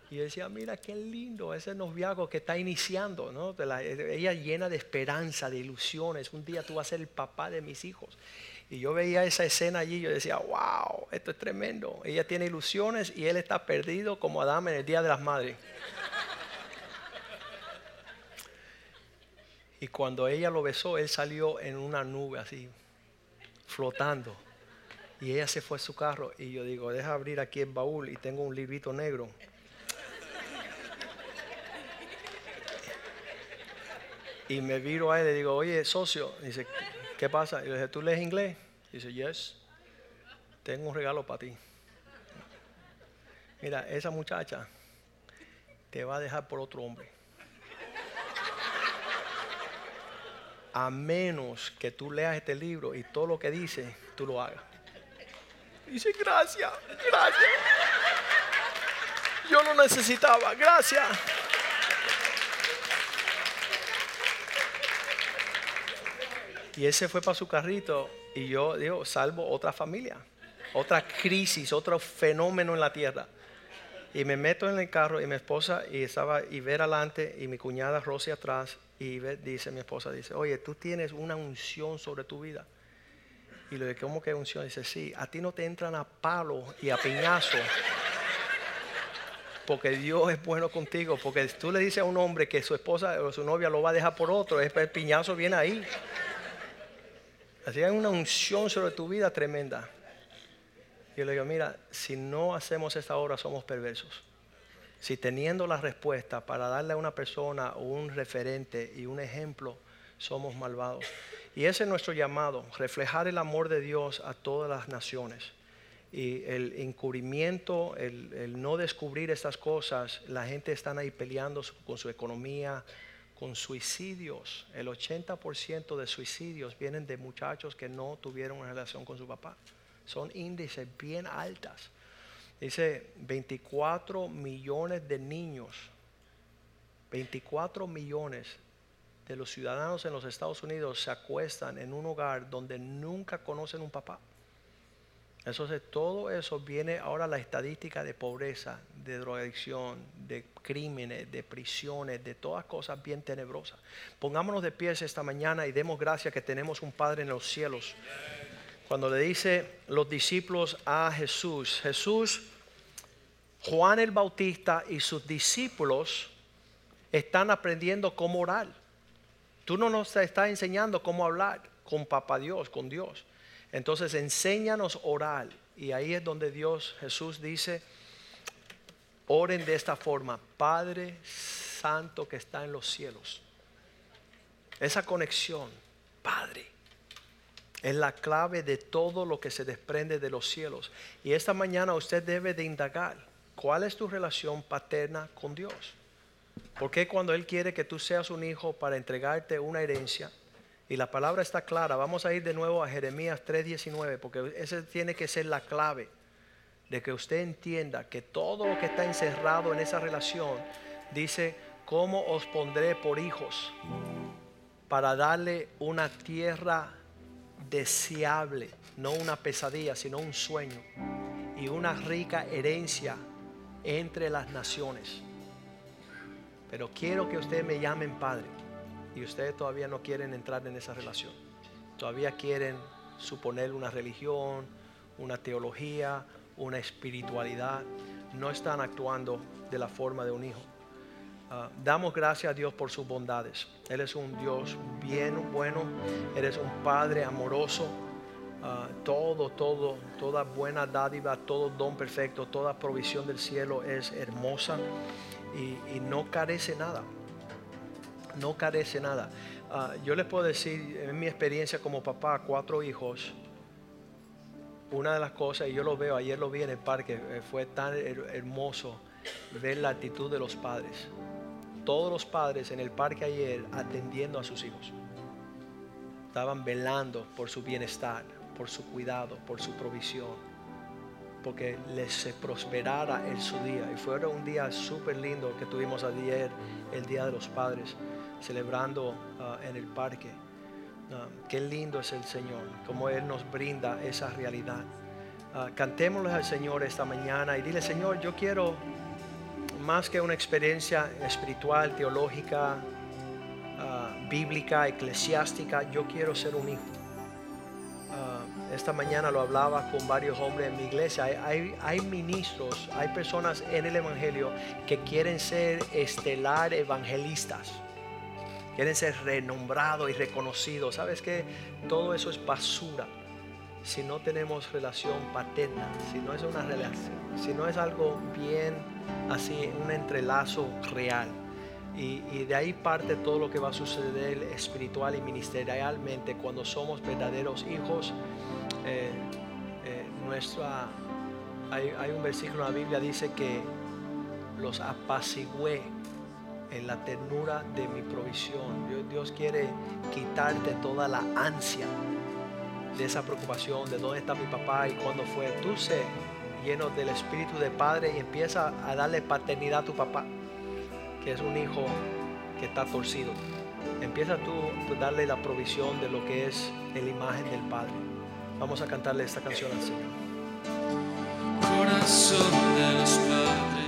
Y decía, mira qué lindo ese noviazgo que está iniciando, ¿no? ella llena de esperanza, de ilusiones. Un día tú vas a ser el papá de mis hijos. Y yo veía esa escena allí y yo decía, wow, esto es tremendo. Ella tiene ilusiones y él está perdido como Adán en el Día de las Madres. Y cuando ella lo besó, él salió en una nube así, flotando. Y ella se fue a su carro y yo digo, deja abrir aquí el baúl y tengo un librito negro. Y me viro a él y le digo, oye, socio, dice, ¿qué pasa? Y le dije, ¿tú lees inglés? Y dice, yes, tengo un regalo para ti. Mira, esa muchacha te va a dejar por otro hombre. A menos que tú leas este libro y todo lo que dice, tú lo hagas. dice, gracias, gracias. Yo lo necesitaba, gracias. Y ese fue para su carrito y yo digo, salvo otra familia, otra crisis, otro fenómeno en la tierra. Y me meto en el carro y mi esposa y estaba y ver adelante y mi cuñada Rosy atrás y dice mi esposa dice, "Oye, tú tienes una unción sobre tu vida." Y le digo, ¿cómo que unción? Dice, "Sí, a ti no te entran a palo y a piñazo." Porque Dios es bueno contigo, porque tú le dices a un hombre que su esposa o su novia lo va a dejar por otro, el piñazo viene ahí. Hay una unción sobre tu vida tremenda. Yo le digo, mira, si no hacemos esta obra somos perversos. Si teniendo la respuesta para darle a una persona un referente y un ejemplo, somos malvados. Y ese es nuestro llamado, reflejar el amor de Dios a todas las naciones. Y el encubrimiento, el, el no descubrir estas cosas, la gente está ahí peleando con su economía, con suicidios. El 80% de suicidios vienen de muchachos que no tuvieron una relación con su papá. Son índices bien altas. Dice 24 millones de niños, 24 millones de los ciudadanos en los Estados Unidos se acuestan en un hogar donde nunca conocen un papá. Eso es, todo eso viene ahora la estadística de pobreza, de drogadicción, de crímenes, de prisiones, de todas cosas bien tenebrosas. Pongámonos de pies esta mañana y demos gracias que tenemos un Padre en los cielos. Cuando le dice los discípulos a Jesús, Jesús, Juan el Bautista y sus discípulos están aprendiendo cómo orar. Tú no nos estás enseñando cómo hablar con Papá Dios, con Dios. Entonces enséñanos orar. Y ahí es donde Dios, Jesús dice, oren de esta forma, Padre Santo que está en los cielos. Esa conexión, Padre, es la clave de todo lo que se desprende de los cielos. Y esta mañana usted debe de indagar, ¿cuál es tu relación paterna con Dios? Porque cuando Él quiere que tú seas un hijo para entregarte una herencia, y la palabra está clara. Vamos a ir de nuevo a Jeremías 3:19, porque esa tiene que ser la clave de que usted entienda que todo lo que está encerrado en esa relación dice, ¿cómo os pondré por hijos para darle una tierra deseable, no una pesadilla, sino un sueño y una rica herencia entre las naciones? Pero quiero que ustedes me llamen Padre y ustedes todavía no quieren entrar en esa relación. Todavía quieren suponer una religión, una teología, una espiritualidad. No están actuando de la forma de un hijo. Ah, damos gracias a Dios por sus bondades. Él es un Dios bien bueno, Él es un Padre amoroso. Ah, todo, todo, toda buena dádiva, todo don perfecto, toda provisión del cielo es hermosa y, no carece nada. No carece nada. Ah, yo les puedo decir, en mi experiencia como papá, cuatro hijos, una de las cosas, y yo lo veo, ayer lo vi en el parque, eh, fue tan hermoso ver la actitud de los padres todos los padres en el parque ayer atendiendo a sus hijos. Estaban velando por su bienestar, por su cuidado, por su provisión, porque les se prosperara en su día. Y fue un día súper lindo que tuvimos ayer, el Día de los Padres, celebrando ah, en el parque. Ah, qué lindo es el Señor, como Él nos brinda esa realidad. Uh, cantémosle al Señor esta mañana y dile, Señor, yo quiero más que una experiencia espiritual, teológica, ah, bíblica, eclesiástica, yo quiero ser un hijo. Ah, esta mañana lo hablaba con varios hombres en mi iglesia. Hay, ministros, hay personas en el Evangelio que quieren ser estelar evangelistas. Quieren ser renombrados y reconocidos. ¿Sabes que Todo eso es basura si no tenemos relación paterna, si no es una relación, si no es algo bien así, un entrelazo real. Y, de ahí parte todo lo que va a suceder espiritual y ministerialmente cuando somos verdaderos hijos. Eh, eh, nuestra, hay, un versículo en la Biblia dice que los apacigué en la ternura de mi provisión. Dios, quiere quitarte toda la ansia de esa preocupación de dónde está mi papá y cuándo fue. Tú sé lleno del espíritu de padre y empieza a darle paternidad a tu papá, que es un hijo que está torcido. Empieza tú a darle la provisión de lo que es la imagen del Padre. Vamos a cantarle esta canción al Señor. Corazón de los padres.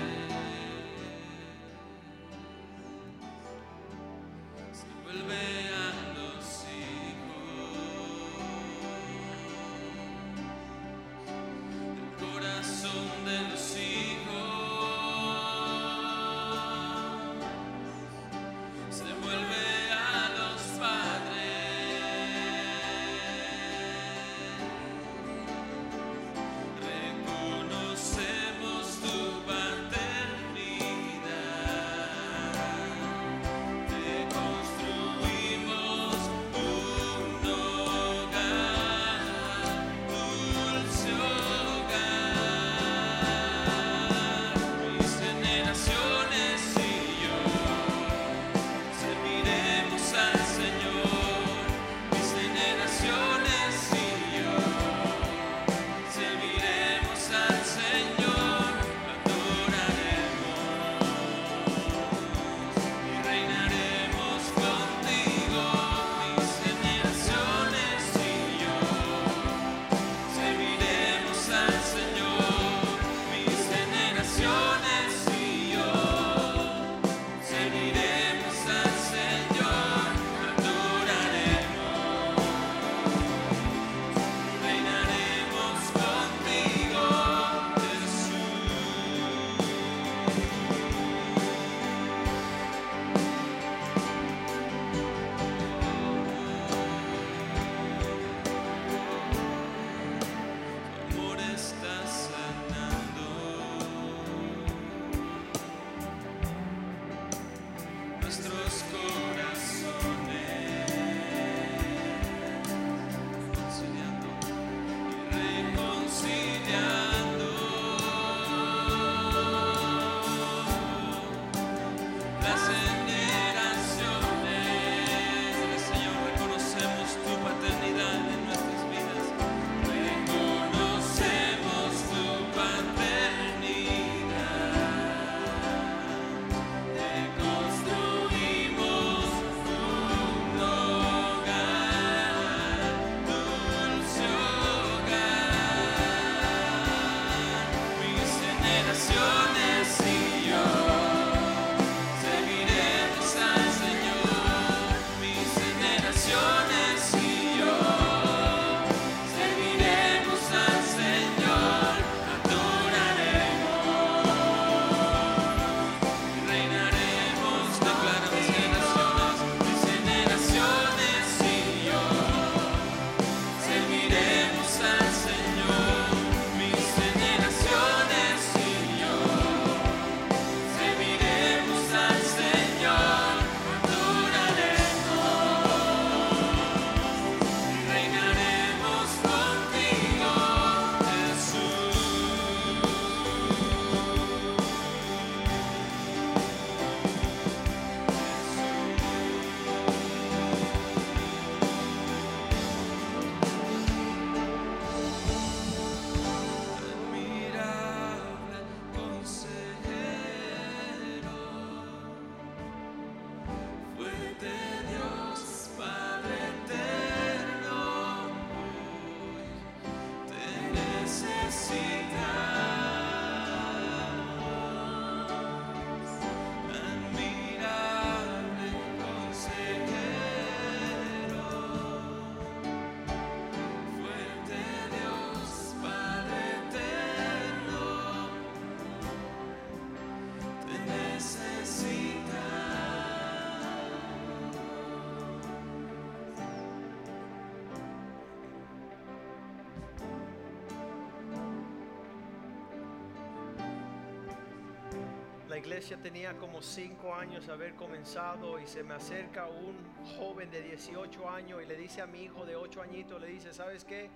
Iglesia tenía como cinco años haber comenzado y se me acerca un joven de 18 años y le dice a mi hijo de 8 añitos, le dice, ¿sabes qué?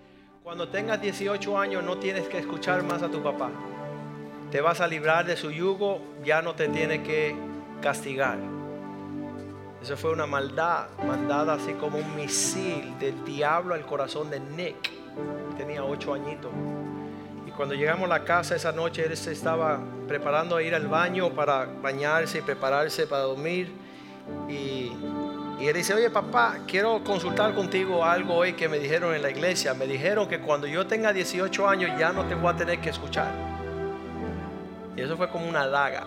Cuando tengas 18 años no tienes que escuchar más a tu papá. Te vas a librar de su yugo, ya no te tiene que castigar. Eso fue una maldad, mandada así como un misil del diablo al corazón de Nick. Tenía 8 añitos. Cuando llegamos a la casa esa noche, él se estaba preparando a ir al baño para bañarse y prepararse para dormir. Y, y él dice, oye papá, quiero consultar contigo algo hoy que me dijeron en la iglesia. Me dijeron que cuando yo tenga 18 años ya no te voy a tener que escuchar. Y eso fue como una daga.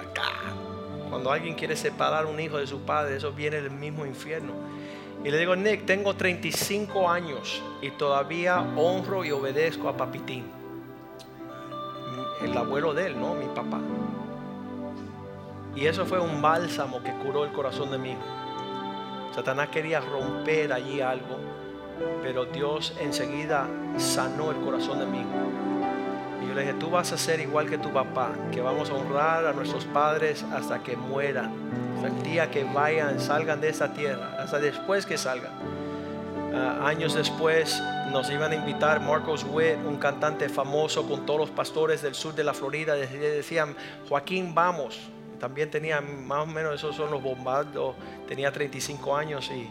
Cuando alguien quiere separar a un hijo de su padre, eso viene del mismo infierno. Y le digo, Nick, tengo 35 años y todavía honro y obedezco a Papitín. El abuelo de él, ¿no? Mi papá. Y eso fue un bálsamo que curó el corazón de mi hijo. Satanás quería romper allí algo, pero Dios enseguida sanó el corazón de mi hijo. Y yo le dije, tú vas a ser igual que tu papá, que vamos a honrar a nuestros padres hasta que mueran, hasta el día que vayan, salgan de esta tierra, hasta después que salgan. Uh, años después nos iban a invitar Marcos Witt, un cantante famoso con todos los pastores del sur de la Florida, decían, Joaquín, vamos. También tenía más o menos, esos son los bombardos, tenía 35 años y,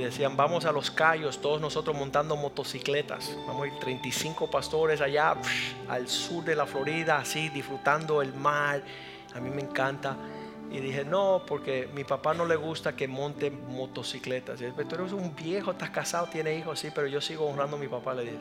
decían, vamos a los callos, todos nosotros montando motocicletas. Vamos a ir 35 pastores allá al sur de la Florida, así disfrutando el mar. A mí me encanta. Y dije, no, porque mi papá no le gusta que monte motocicletas. Y él, tú eres un viejo, estás casado, tienes hijos, sí, pero yo sigo honrando a mi papá, le dije.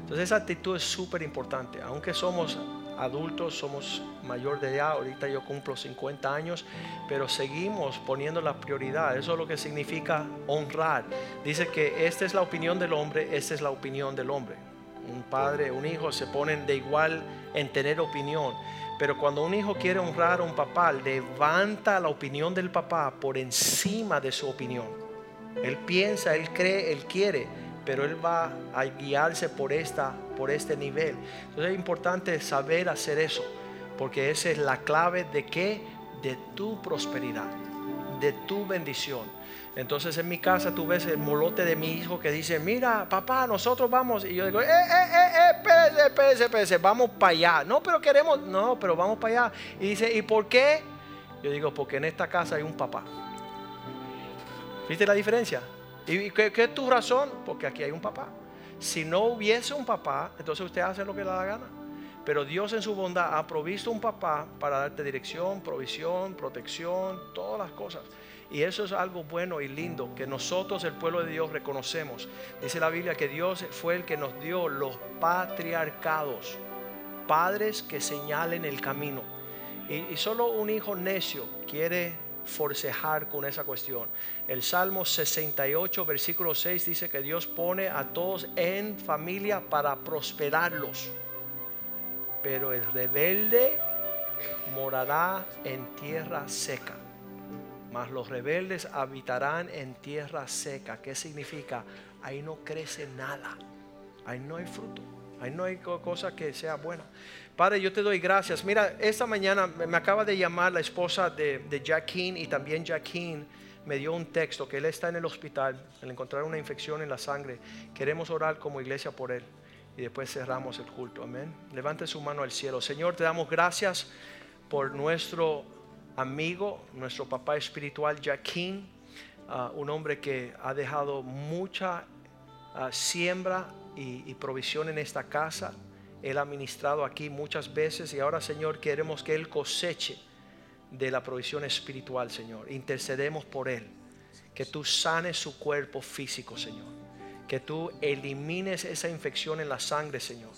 Entonces esa actitud es súper importante. Aunque somos adultos, somos mayor de edad, ahorita yo cumplo 50 años, pero seguimos poniendo la prioridad. Eso es lo que significa honrar. Dice que esta es la opinión del hombre, esta es la opinión del hombre. Un padre, un hijo se ponen de igual en tener opinión. Pero cuando un hijo quiere honrar a un papá, levanta la opinión del papá por encima de su opinión. Él piensa, él cree, él quiere, pero él va a guiarse por, esta, por este nivel. Entonces es importante saber hacer eso, porque esa es la clave de qué? De tu prosperidad, de tu bendición. Entonces en mi casa tú ves el molote de mi hijo que dice, mira, papá, nosotros vamos. Y yo digo, eh, eh, eh, eh, espérese, espérese, espérese, vamos para allá. No, pero queremos, no, pero vamos para allá. Y dice, ¿y por qué? Yo digo, porque en esta casa hay un papá. ¿Viste la diferencia? ¿Y qué, qué es tu razón? Porque aquí hay un papá. Si no hubiese un papá, entonces usted hace lo que le da la gana. Pero Dios en su bondad ha provisto un papá para darte dirección, provisión, protección, todas las cosas. Y eso es algo bueno y lindo que nosotros, el pueblo de Dios, reconocemos. Dice la Biblia que Dios fue el que nos dio los patriarcados, padres que señalen el camino. Y, solo un hijo necio quiere forcejar con esa cuestión. El Salmo 68, versículo 6 dice que Dios pone a todos en familia para prosperarlos. Pero el rebelde morará en tierra seca. Mas los rebeldes habitarán en tierra seca. ¿Qué significa? Ahí no crece nada. Ahí no hay fruto. Ahí no hay cosa que sea buena. Padre, yo te doy gracias. Mira, esta mañana me acaba de llamar la esposa de, de y también Jackeen me dio un texto que él está en el hospital, al encontrar una infección en la sangre. Queremos orar como iglesia por él y después cerramos el culto. Amén. Levante su mano al cielo. Señor, te damos gracias por nuestro amigo, nuestro papá espiritual, Jaquín, uh, un hombre que ha dejado mucha uh, siembra y, y provisión en esta casa. Él ha ministrado aquí muchas veces y ahora, Señor, queremos que Él coseche de la provisión espiritual, Señor. Intercedemos por Él. Que tú sanes su cuerpo físico, Señor. Que tú elimines esa infección en la sangre, Señor.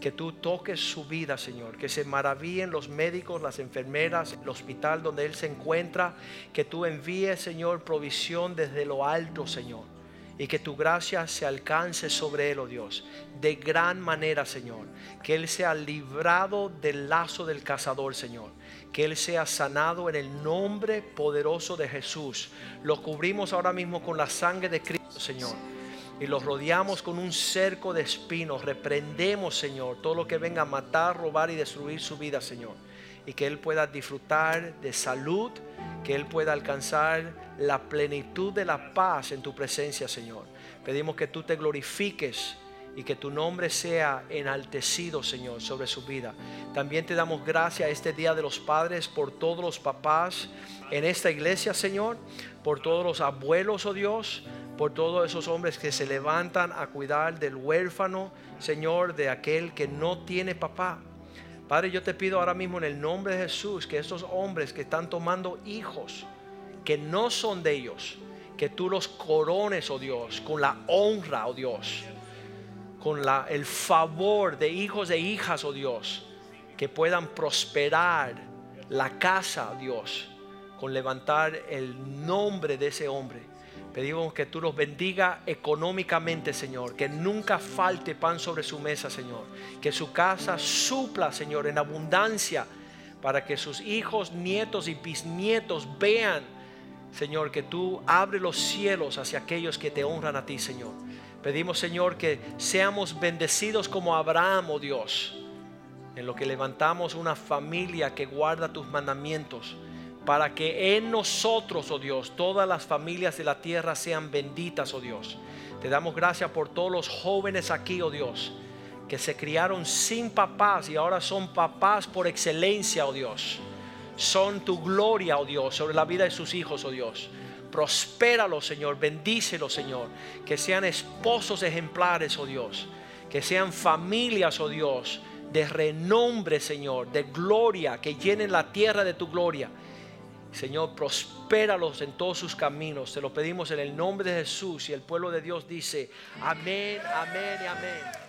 Que tú toques su vida, Señor. Que se maravillen los médicos, las enfermeras, el hospital donde Él se encuentra. Que tú envíes, Señor, provisión desde lo alto, Señor. Y que tu gracia se alcance sobre Él, oh Dios. De gran manera, Señor. Que Él sea librado del lazo del cazador, Señor. Que Él sea sanado en el nombre poderoso de Jesús. Lo cubrimos ahora mismo con la sangre de Cristo, Señor y los rodeamos con un cerco de espinos. Reprendemos, Señor, todo lo que venga a matar, robar y destruir su vida, Señor. y que Él pueda disfrutar de salud, que Él pueda alcanzar la plenitud de la paz en tu presencia, Señor. Pedimos que tú te glorifiques y que tu nombre sea enaltecido, Señor, sobre su vida. También te damos gracias este Día de los Padres por todos los papás en esta iglesia, Señor, por todos los abuelos, oh Dios, por todos esos hombres que se levantan a cuidar del huérfano, Señor, de aquel que no tiene papá. Padre, yo te pido ahora mismo en el nombre de Jesús que estos hombres que están tomando hijos que no son de ellos, que tú los corones, oh Dios, con la honra, oh Dios con la, el favor de hijos e hijas, oh Dios, que puedan prosperar la casa, oh Dios, con levantar el nombre de ese hombre. Pedimos que tú los bendiga económicamente, Señor, que nunca falte pan sobre su mesa, Señor, que su casa supla, Señor, en abundancia, para que sus hijos, nietos y bisnietos vean, Señor, que tú abres los cielos hacia aquellos que te honran a ti, Señor. Pedimos, Señor, que seamos bendecidos como Abraham, oh Dios, en lo que levantamos una familia que guarda tus mandamientos, para que en nosotros, oh Dios, todas las familias de la tierra sean benditas, oh Dios. Te damos gracias por todos los jóvenes aquí, oh Dios, que se criaron sin papás y ahora son papás por excelencia, oh Dios. Son tu gloria, oh Dios, sobre la vida de sus hijos, oh Dios. Prospéralo, Señor. Bendícelo, Señor. Que sean esposos ejemplares, oh Dios. Que sean familias, oh Dios, de renombre, Señor, de gloria, que llenen la tierra de tu gloria. Señor, prospéralos en todos sus caminos. Te lo pedimos en el nombre de Jesús. Y el pueblo de Dios dice, amén, amén y amén.